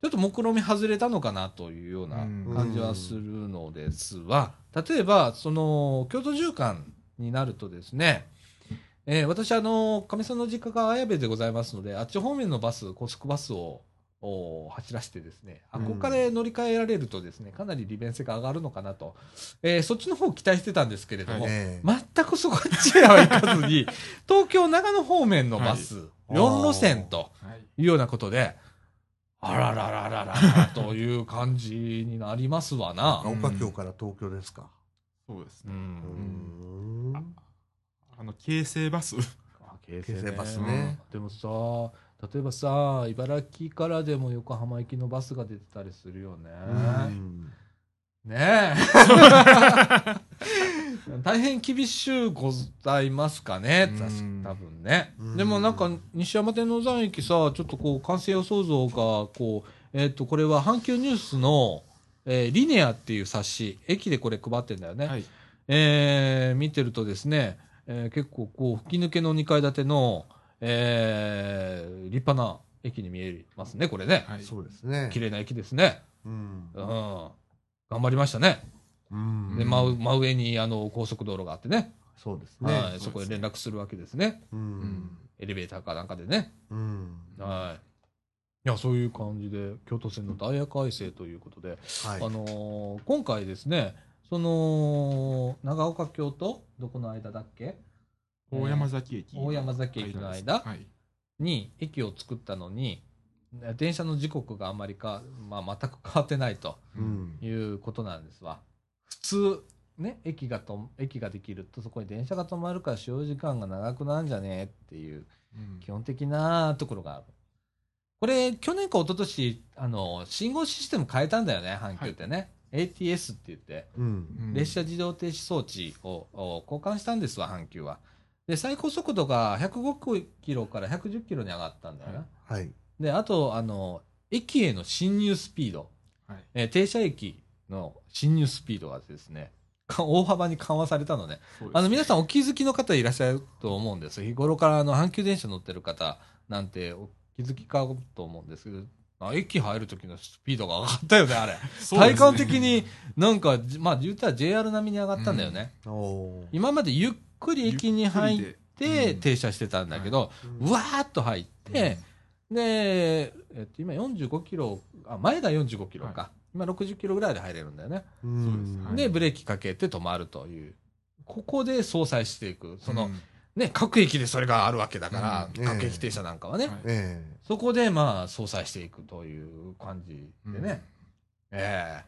ちょっと目論見外れたのかなというようなうん感じはするのですが、例えば、その、京都縦貫になるとですね、えー私、あの、かみさんの実家が綾部でございますので、あっち方面のバス、高速バスをお走らせてですね、あうんここから乗り換えられるとですね、かなり利便性が上がるのかなと、えーそっちの方を期待してたんですけれども、ええ全くそこっちへは行かずに、東京長野方面のバス、4路線とはい。いうようなことで、あららららららという感じになりますわな。岡京から東京ですか。う。そうですね。うんん。あの、京成バス。あ京京成バスねでもさ、例えばさ、茨城からでも横浜行きのバスが出てたりするよね。うんねえ。大変厳しゅうございますかね、多分ねう。んでもなんか、西山天王山駅さ、ちょっとこう、完成予想像が、こう、えっ、と、これは阪急ニュースの、えーリネアっていう冊子、駅でこれ配ってんだよね。はい。えー見てるとですね、えー結構こう、吹き抜けの2階建ての、えー立派な駅に見えますね、これね。はい。そうですね。綺麗な駅ですね。うんうん。頑張りましたね。うんで、真う真上にあの高速道路があってね。そうですね。はい。そこへ連絡するわけですね。う。うんん。エレベーターかなんかでね。うん。はい。やそういう感じで京都線のダイヤ改正ということで、はいあのー今回ですねその長岡京都？どこの間だっけ？大山崎駅。大山崎駅の間？はい。に駅を作ったのに電車の時刻があまりか、まあ、全く変わってないとうん。いうことなんですわ。普通ね駅がと駅ができるとそこに電車が止まるから使用時間が長くなるんじゃねえっていううん。基本的なところがある。これ去年か一昨年あの信号システム変えたんだよね阪急ってね、ATS って言ってうん。うん。列車自動停止装置をを交換したんですわ阪急は。で最高速度が105キロから110キロに上がったんだよな、はい。であとあの駅への進入スピード、はい。えー停車駅の進入スピードがですねか 大幅に緩和されたのね。そうですあの皆さんお気づきの方いらっしゃると思うんです。日頃からあの阪急電車乗ってる方なんてお気づきかと思うんですけどあ駅入る時のスピードが上がったよねあれ。体感的になんかじまあ言ったら JR 並みに上がったんだよね、今までゆっくり駅に入って停車してたんだけど、うわーっと入って、で、えっと、今45キロあ前が45キロか、は今60キロぐらいで入れるんだよね、でブレーキかけて止まるという。ここで相殺していく。その、うんね各駅でそれがあるわけだから、うん。各駅停車なんかはね、はいえ。そこでまあ相殺していくという感じでね、ええ。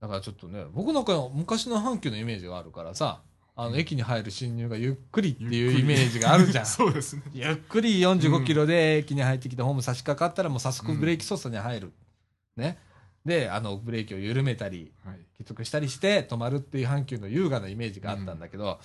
だからちょっとね僕なんか昔の阪急のイメージがあるからさあの駅に入る侵入がゆっくりっていうイメージがあるじゃん。そうですね。ゆっくり45キロで駅に入ってきて、ホーム差し掛かったらもう早速ブレーキ操作に入る。ね。で、あの、ブレーキを緩めたり、はい。きつくしたりして止まるっていう阪急の優雅なイメージがあったんだけど、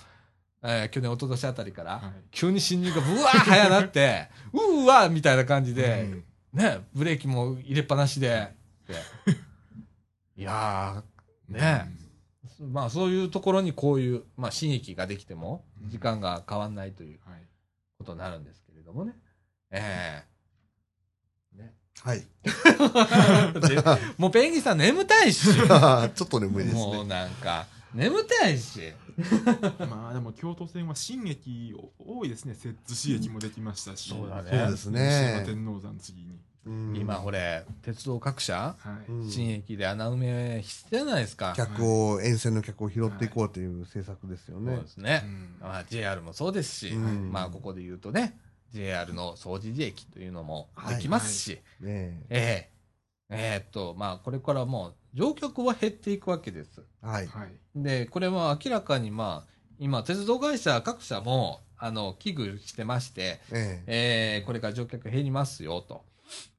えー去年、一昨年あたりから、はい。急に進入がブワー早なって、うーわーみたいな感じで、うん。ね、ブレーキも入れっぱなしで、で。いやー、ね、まあそういうところにこういう、まあ新駅ができても、時間が変わんないというはい。ことになるんですけれどもね。ええね。えはい。でもうペンギンさん眠たいし。ちょっと眠いですもうねなんか、眠たいし。まあでも京都線は新駅多いですね。摂津市駅もできましたし。そうだねそうですね天王山次に。うん今、これ、鉄道各社、はい。うん新駅で穴埋めしてじゃないですか？客を沿線の客を拾っていこうという政策ですよそうねですねう。んまあ、JR もそうですし、うんまあ、ここで言うとね、JR の総除寺駅というのもはいできますし、ねえええーっと、まあ、これからもう、乗客は減っていくわけです。えはいはい。で、これは明らかにまあ、今、鉄道会社各社も、あの、危惧してまして、ええーこれから乗客減りますよと。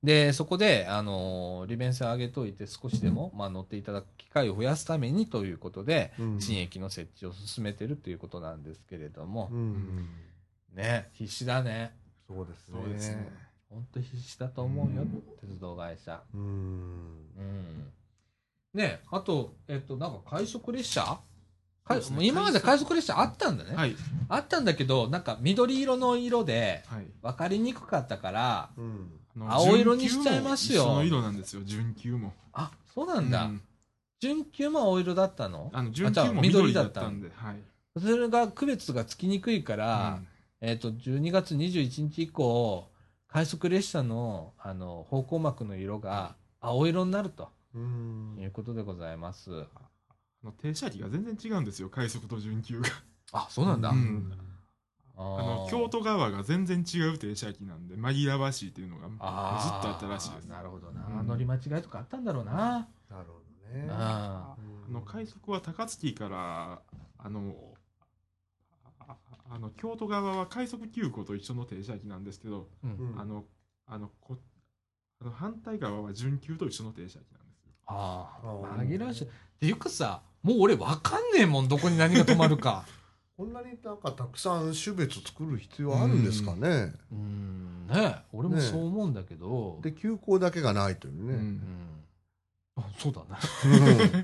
で、そこで、あのー利便性を上げといて少しでも、まあ、乗っていただく機会を増やすためにということで、えうん新駅の設置を進めてるということなんですけれどもう、んね、必死だね。そうですねそうですね。本当必死だと思うよ、鉄道会社。うんうん。ね、あと、えっと、なんか快速列車？今まで快速列車あったんだね。はい。あったんだけど、なんか緑色の色ではい。分かりにくかったから、うんあの青色にしちゃいますよの色なんですよ、準急も。あ、そうなんだ。うん準急も青色だったの？あの、準急も緑だったんで、はい。それが区別がつきにくいから、えっ、と、12月21日以降、快速列車の、あの、方向幕の色が青色になるとうんいうことでございます。あの停車機が全然違うんですよ、快速と準急が。あ、そうなんだ。うんああのー京都側が全然違う停車機なんで、紛らわしいっていうのがずっとあったらしいです。なるほどうな。ん乗り間違いとかあったんだろうな。なるほどねああの快速は高槻からあのああの京都側は快速急行と一緒の停車機なんですけど、うんうんあのあのこあの反対側は準急と一緒の停車機なんですよ。ああ紛らわしい。っていうかさ、もう俺わかんねえもん、どこに何が止まるか。こんなになんかたくさん種別作る必要あるんですかねうん、ね俺もそう思うんだけど。で休校だけがないというねうん。あ、そうだね。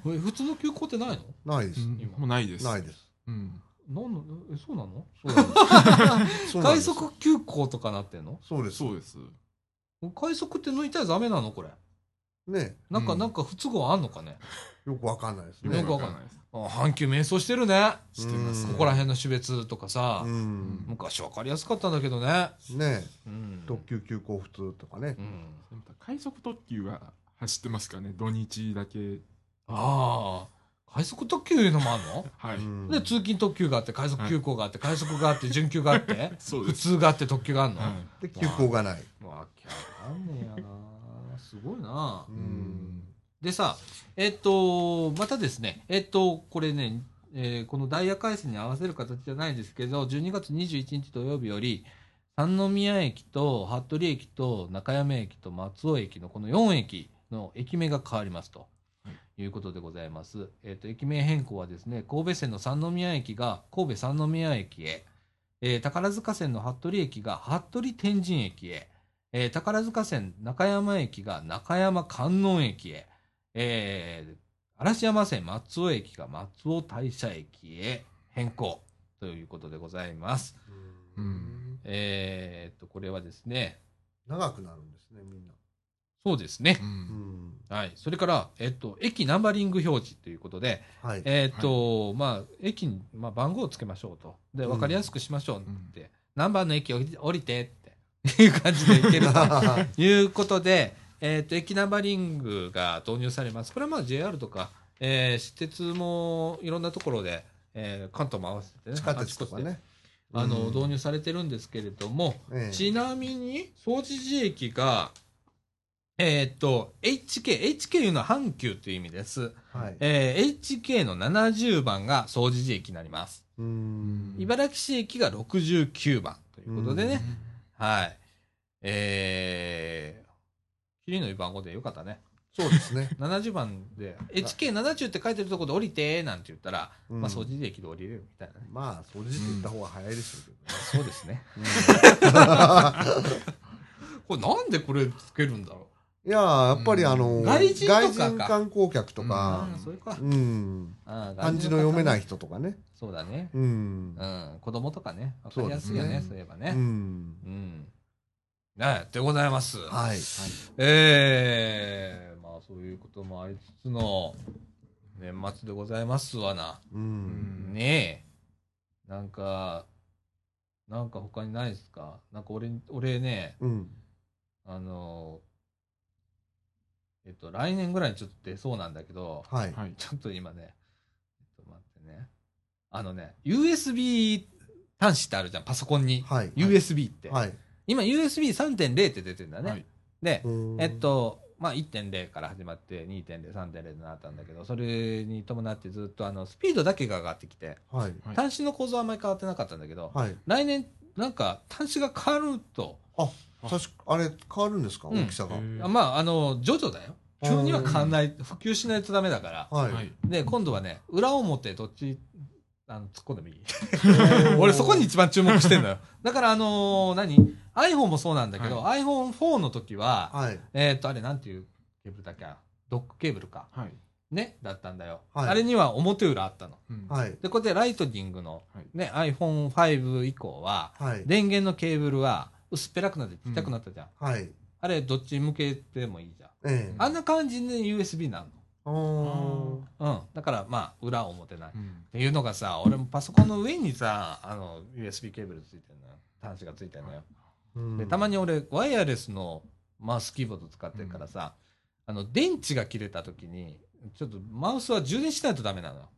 うん え普通の休校ってないの？ないですうん今もうないです。ないですうん。なんのえ、そうなの？快速休校とかなってんの？そうですそうです。快速って抜いたらダメなの？これ。ねなんか、うんなんか不都合あんのかね？よくわかんないですよね。くわかんないです。あ阪急迷走してるね。してますうんここら辺の種別とかさう、ん。昔わかりやすかったんだけどね。ねうん。特急急行普通とかねう。ん。快速特急が走ってますからね、土日だけ。ああ、快速特急いうのもあんの？はい。うんで、通勤特急があって、快速急行があって、快速があって、準急があって、普 そうです。通があって、特急があんの、はいで、急行がない。わけわかんねえやなすごいなうん。でさ、えっと、またですね、えっと、これね、えーこのダイヤ改正に合わせる形じゃないですけど、12月21日土曜日より、三宮駅と服部駅と中山駅と松尾駅のこの4駅の駅名が変わりますと。いうことでございます。えっ、と、駅名変更はですね、神戸線の三宮駅が神戸三宮駅へ、えー宝塚線の服部駅が服部天神駅へ、えー宝塚線中山駅が中山観音駅へ、えー嵐山線松尾駅が松尾大社駅へ変更ということでございます。うんえーっと、これはですね、長くなるんですね、みんな。そうですねう。。うんん。はい。それから、えっと、駅ナンバリング表示ということで、はい。えっと、まあ、駅に、まあ、番号をつけましょうと。で、わかりやすくしましょうって。何番の駅降り降りていう感じでいけると いうことで、えっと、駅ナンバリングが導入されます。これはまあ JR とか、えー私鉄もいろんなところで、えー関東も合わせてね、地下鉄とかね。あの、うん導入されてるんですけれども、ええちなみに、総持寺駅が、えーっと、HK、HK いうのは阪急という意味です。はい。えー HK の70番が総持寺駅になります。うん。茨城市駅が69番ということでね、うんはい。えー、キリのいい番号でよかったね。そうですね。70番で、HK70 って書いてるところで降りてなんて言ったら、うんまあ、総持寺駅で降りれるみたいなね。まあ、掃除って言った方が早いでしょうけどね。そうですね。これなんでこれつけるんだろいやーやっぱりあの、外人とかか観光客とう。かあ、あ、それか。うん。ああ漢字の読めないい。人とかね。そうだね。うんう。ん。子供とかね。わかりやすいよね、そそうういえばうね。ん。うん。ねでございます。はい。ええまあそういうこともありつつの年末でございますわな。う。うんんねえ。なんか、なんか他にないですか？なんか俺、俺ね、うん。あの、えっと、来年ぐらいにちょっと出そうなんだけど、はい。はい。ちょっと今ね、えっと待ってね。あのね、USB 端子ってあるじゃん、パソコンに。はい。USB って。はい。今 USB3.0 って出てるんだよね。はい。で、うんえっ、と、まあ、1.0から始まって2.0、3.0になったんだけど、それに伴ってずっとあのスピードだけが上がってきて、はい。はい端子の構造はあんまり変わってなかったんだけど、はい。来年、なんか端子が変わると、あ、確か、あれ、変わるんですか？うん大きさが。あまあ、あの、徐々だよ。急には変わんない、普及しないとダメだから。はい。はい。で、今度はね、裏表どっち、あの、突っ込んでもいい？俺そこに一番注目してんのよ。だからあのー何 ?iPhone もそうなんだけど、iPhone4 の時は、はい。えっ、と、あれなんていうケーブルだっけ？ドックケーブルか。はい。ね、だったんだよ。はいあれには表裏あったの。うんはい。で、こうやってライトニングの、はいね、iPhone5 以降は、はい。電源のケーブルは薄っぺらくなってちっちゃくなったじゃん。はい。あれ、どっち向けてもいいじゃん。ええ。あんな感じで USB なおの。うん。だから、まあ、裏表ない。っうんていうのがさ、俺もパソコンの上にさ、あの、USB ケーブルついてるのよ。端子がついてるのよ。ーで、たまに俺、ワイヤレスのマウスキーボード使ってるからさ、あの、電池が切れた時に、ちょっとマウスは充電しないとダメなのよ。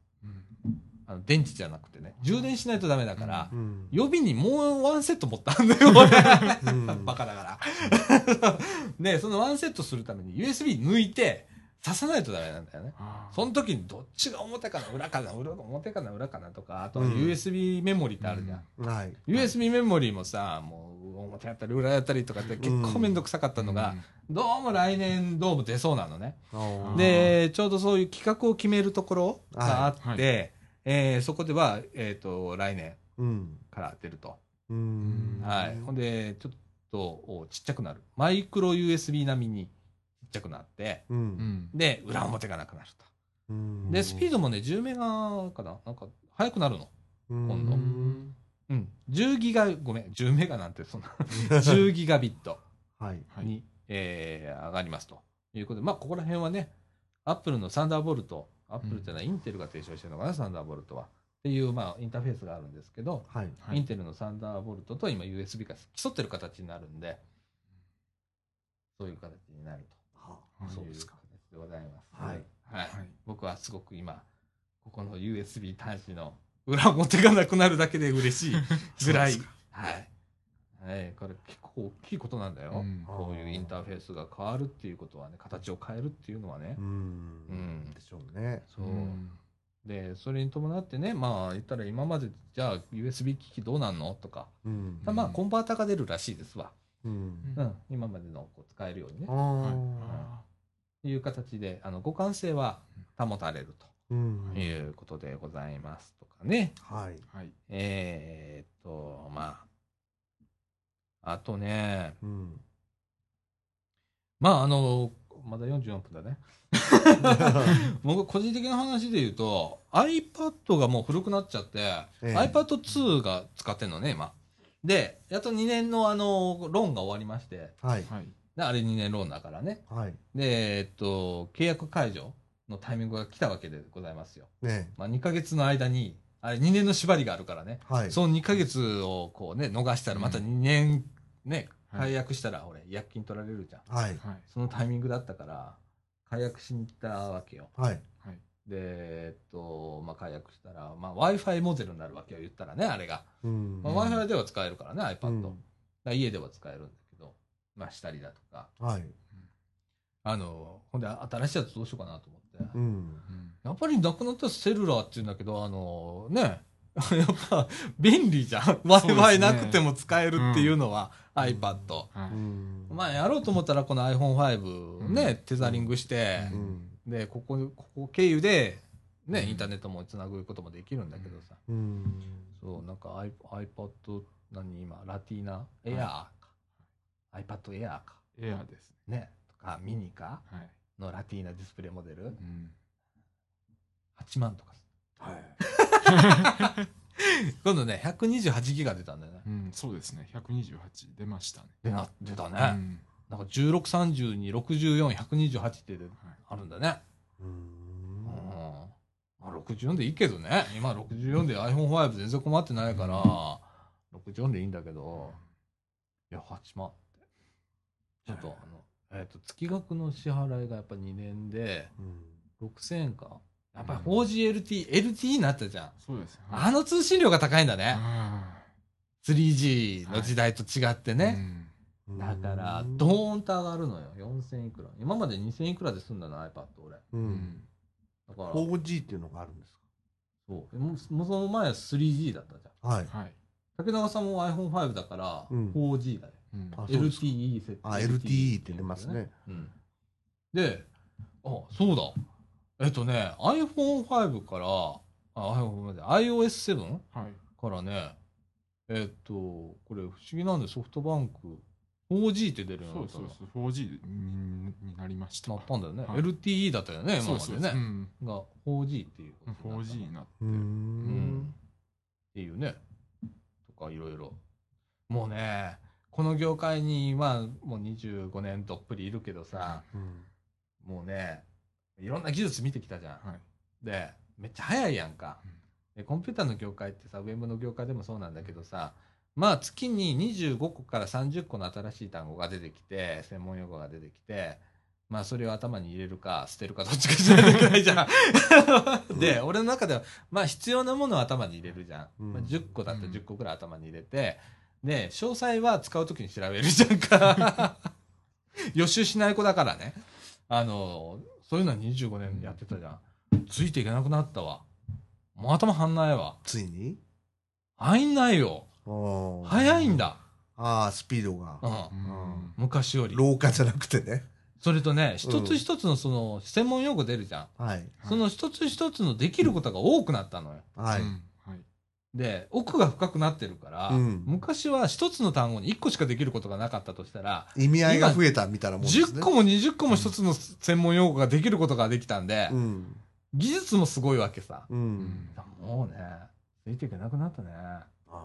うんあの電池じゃなくてね。充電しないとダメだから、うん。予備にもうワンセット持ったんだよ、俺。うんバカだから。で、そのワンセットするために USB 抜いて、刺さないとダメなんだよね。あーその時にどっちが表かな、裏かな、裏表かな、裏かなとか、あとはうん USB メモリってあるじゃん。はい。USB メモリもさ、もう表やったり裏やったりとかって結構めんどくさかったのが、どうも来年どうも出そうなのね。で、ちょうどそういう企画を決めるところがあって、えーそこでは、えっ、と、来年うん。から出ると。うん。はい。ほんで、ちょっとおちっちゃくなる。マイクロ USB 並みにちっちゃくなって、う。うんんで、裏表がなくなると。うんで、スピードもね、10メガかな？なんか、速くなるの。今今度うんうん。10ギガ、ごめん、10メガなんてそんな、10ギガビットはい。はいに、えー上がりますということで、まあ、ここら辺はね、アップルのサンダーボルト、アップルっていうのはインテルが提唱してるのかな、サンダーボルトは。っていう、まあ、インターフェースがあるんですけど、はい。はいインテルのサンダーボルトと今 USB が競ってる形になるんで、そういう形になるはと。はいそういう形でございます。はい。はい。はい僕はすごく今、ここの USB 端子の裏表がなくなるだけで嬉しいぐらい。はい。はい、これ結構大きいことなんだよ。うんこういうインターフェースが変わるっていうことはね、形を変えるっていうのはねう。ん。うんでしょうね。そう。うんで、それに伴ってね、まあ言ったら今まで、じゃあ USB 機器どうなんの？とか、うん。まあコンバータが出るらしいですわ。うん。うん、今までのこう使えるようにねあ。はあ。いう形で、あの互換性は保たれるうんと。いうことでございますとかね。はい。いはいえー、っと、まあ、あとね、うん。まあ、あの、まだ44分だね。僕、個人的な話で言うと、iPad がもう古くなっちゃって、ええ iPad2 が使ってんのね、今。で、やっと2年のあの、ローンが終わりまして、はい。はいであれ2年ローンだからね。はい。で、えっと、契約解除のタイミングが来たわけでございますよ。ねまあ、2ヶ月の間に、あれ2年の縛りがあるからね。はい。その2ヶ月をこうね、逃したらまた2年ね、はい解約したら、俺、違約金取られるじゃん。はい。はいそのタイミングだったから、解約しに行ったわけよ。はい。はいで、えっと、まあ、解約したら、まあ、Wi-Fi モデルになるわけよ、言ったらね、あれが。うん。まあ、Wi-Fi では使えるからね、iPad。うん家では使えるんだけど、まあ、したりだとか。はい。あの、ほんで、新しいやつどうしようかなと思って。うん。うんやっぱりなくなったらセルラーって言うんだけど、あの、ね、やっぱ便利じゃん。Wi-Fi なくても使えるっていうのは、iPad。まあ、やろうと思ったら、この iPhone5 ね、うんテザリングしてう、ん。で、ここ、ここ経由で、ね、うんインターネットもつなぐこともできるんだけどさ。うん。そう、なんか iPad、何今、ラティーナエアーか。iPad Air か。エアーですね。とか、ミニかはいのラティーナディスプレイモデル。うん8万とか。はい。今度ね、128ギガ出たんだよね。うんそうですね128出ましたねでな、出たね。うんなんか16、32、64、128ってあるんだね。ううんん。まあ64でいいけどね。今64で iPhone5 全然困ってないから、64でいいんだけど、いや、8万って。ちょっとあの、えっ、と、月額の支払いがやっぱ2年でうん。6000円か。やっぱり 4GLT、LTE になったじゃん。そうですあの通信量が高いんだね。あ 3G の時代と違ってね。うんだから、ドーンと上がるのよ。4000いくら。今まで2000いくらで済んだの iPad 俺。う。うんんだから、4G っていうのがあるんですそう。もうもうその前は 3G だったじゃん。かはい。はい竹中さんも iPhone5 だから、うん 4G だよ。うん LTE 設定。あ、LTE って出ますね。うん。で、あ、そうだ。えっとね、iPhone5 から、あ、iPhone まで iOS7 はい。からね、えっと、これ不思議なんでソフトバンク 4G って出るようそうになったのそうそう 4G にになりました。なったんだよね。はい。LTE だったよね、今までね。そうそうう。ん。が 4G っていうことになった。4G になって。ううん。ん。っていうね。とかいろいろ。もうね、この業界に、まあ、もう25年どっぷりいるけどさ、うん。もうね、いろんな技術見てきたじゃん。はいで、めっちゃ早いやんか。で、コンピューターの業界ってさ、ウェブの業界でもそうなんだけどさ、まあ月に25個から30個の新しい単語が出てきて、専門用語が出てきて、まあそれを頭に入れるか捨てるかどっちかしないといけないじゃん。で、俺の中では、まあ必要なものを頭に入れるじゃんまあ、10個だったら10個くらい頭に入れて、で、詳細は使うときに調べるじゃんか。予習しない子だからね。あの、そういうのは25年やってたじゃん。ついていけなくなったわ。もう頭入んないわ。ついに？入んないよ。早いんだ。ああ、スピードがう。ん。うん昔より。廊下じゃなくてね。それとね、一つ一つのその、専門用語出るじゃん。はい。その一つ一つのできることが多くなったのよ。はい。で、奥が深くなってるから、うん昔は一つの単語に一個しかできることがなかったとしたら、意味合いが増えたみたいなもんですね。10個も20個も一つの専門用語ができることができたんで、うん。技術もすごいわけさ。う。うんんもうね、ついていけなくなったね。ああ。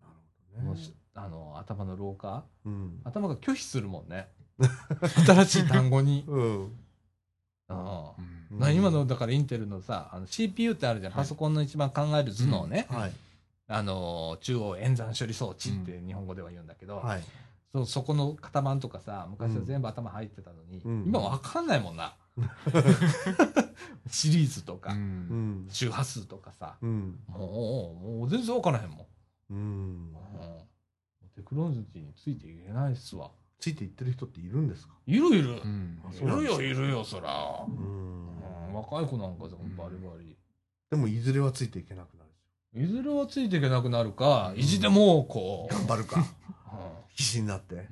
なるほどねもうし。あの、頭の老化？うん。頭が拒否するもんね。新しい単語に。うん。ああうん。な今のだからインテルのさあの CPU ってあるじゃん、はい。パソコンの一番考える頭脳ね、はい。あの中央演算処理装置って日本語では言うんだけど、はい。そそこの型番とかさ昔は全部頭入ってたのに、うん。今わかんないもんな。シリーズとか、うん。うん。周波数とかさ。うん。もうもう全然わからへんもん、うん。うん。テクノロジーについていけないっすわついていってる人っているんですか？いるいる、うんあいるよいるよそら、うん。うん若い子なんかさバリバリ、でも、いずれはついていけなくなる。いずれはついていけなくなるか、意地でもこう、頑張るか。う必死になって。ん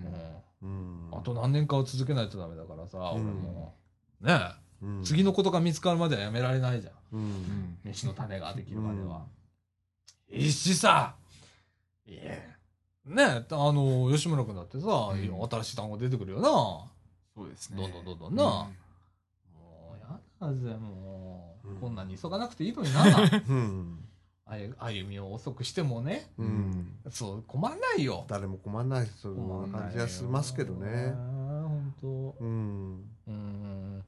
うん。あと何年かを続けないとダメだからさ、俺も。ねうんえ、次のことが見つかるまではやめられないじゃん。う。うんん飯の種ができるまでは。いいしさ、いえ。ねえ、あの、吉村君だってさ、ん新しい単語出てくるよな。そうですねどんどんどんどんな。もう、やだぜ、もう。うんこんなに急がなくていいのにな。うん。歩歩みを遅くしてもね。う。うんんそう、困んないよ。誰も困んない、そういう感じがしますけどね。本当。うん。うん。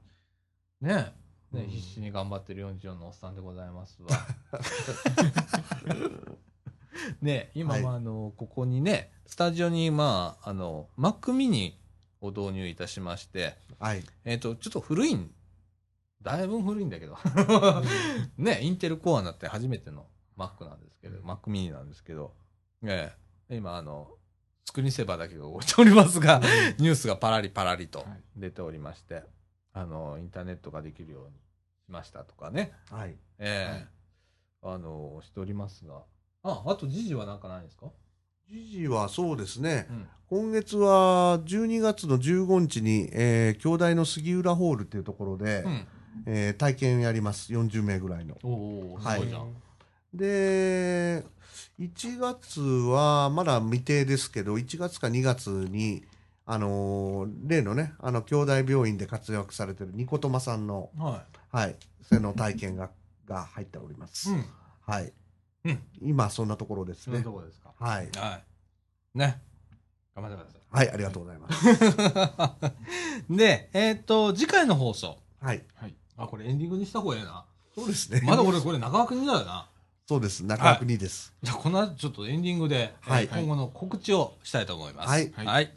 ねえ。ね、うん必死に頑張ってる44のおっさんでございますわ。ね今はあの、ここにね、スタジオに、まあ、あの、Mac mini を導入いたしまして、はい。えっ、と、ちょっと古いん、だいぶ古いんだけど、ね、インテルコアになって初めての Mac なんですけど、Mac mini なんですけど、ええ。今、あの、スクリーンセーバーだけが動いておりますが、ニュースがパラリパラリとはい。出ておりまして、あの、インターネットができるようにしましたとかね、はい。ええ。あの、しておりますが、あ、あと時事はなんかないんですか？時事はそうですね。うん。今月は12月の15日に、えー、京大の杉浦ホールっていうところで、うん。えー体験やります。40名ぐらいの。おおすはいごいじゃん。で、1月はまだ未定ですけど、1月か2月に、あのー例のね、あの、京大病院で活躍されてるニコトマさんの、ははい、それの体験が、が入っております。い。うん。はい。うん今、そんなところですねそういうと。こですか。はい。はい。ね。頑張ってください。はい、ありがとうございます。で、えっ、と、次回の放送。はい。はいあ、これエンディングにした方がいいな。そうですね。まだ俺これ中川国だよな。そうです。中国です。じゃあこの後ちょっとエンディングで、はいえー今後の告知をしたいと思います。はいはいはい。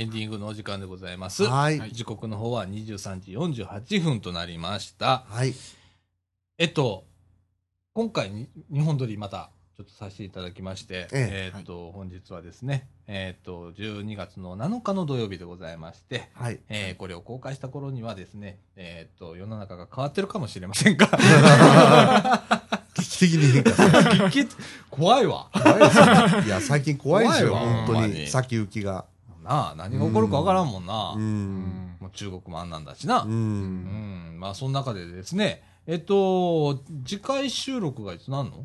エンディングのお時間でございます。はい。はい時刻の方は23時48分となりました。はい。えっと、今回に日本撮りまたちょっとさせていただきまして、ええっと、本日はですね、えっと、12月の7日の土曜日でございまして、はい。えーこれを公開した頃にはですね、えっと、世の中が変わってるかもしれませんが、危機的に変化する。き怖いわ。怖いですよいや、最近怖いですよ、本当に。先行きが。なあ、何が起こるかわからんもんな。う。うんもう中国もあんなんだしな。う。うんん。まあ、その中でですね、えっと、次回収録がいつなんの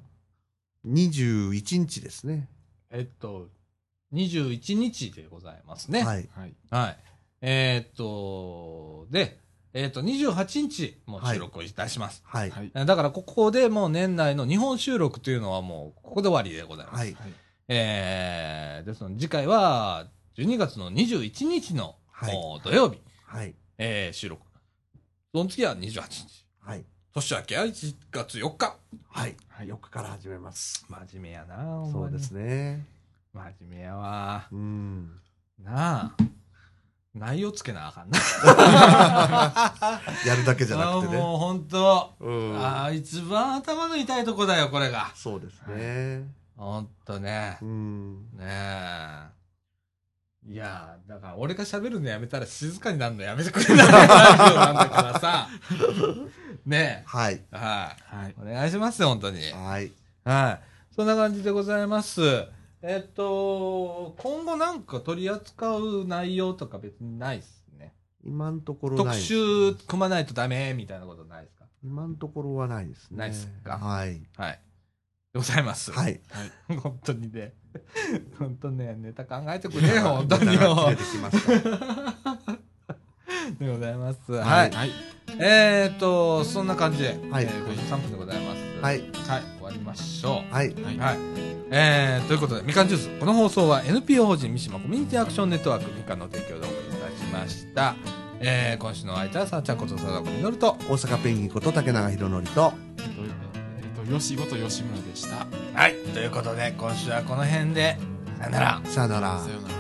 ？21日ですね。えっと、21日でございますね。。はいい。はいはい。えーっと、で、えーっと、28日も収録をいたします。はい。はいだから、ここでもう年内の日本収録というのはもう、ここで終わりでございます。はい。はいえー、ですので、次回は、12月の21日の、はいお土曜日、はい。えー収録。その次は28日。はい。年明けは1月4日。はい。はい4日から始めます。真面目やなほんまにそうですね。真面目やわ。うん。なあ。内容つけなあかんな。やるだけじゃなくてね。あ もう本当、うん。ああ、一番頭の痛いとこだよ、これが。そうですね。ほんとねう。ん。ねえ。いやーだから俺が喋るのやめたら静かになるのやめてくれない ラジオなんだからさ。ねはい。え。ははいい。お願いしますよ、本当に。はい。はい。そんな感じでございます。えっと、今後なんか取り扱う内容とか別にないっすね。今のところな特。集組まないとダメみたいなことないですか？今のところはないですね。ないっすか？はい。はい。でございます。はい。本当にね。本当ね、ネタ考えてくれよ、本当によ。でございます。ははいい。はいえーっと、そんな感じで、はいえー53分でございます。はい。はい。終わりましょう。はい。はいはい。えー、ということで、みかんジュース。この放送は NPO 法人三島コミュニティアクションネットワークみかんの提供でお送りいたしました。えー、今週のお相手はさあちゃんことさだこみのると。大阪ペンギンこと竹永宏典と吉本吉村でしたはい。ということで、今週はこの辺で、さよなら。さよならさ。ようなら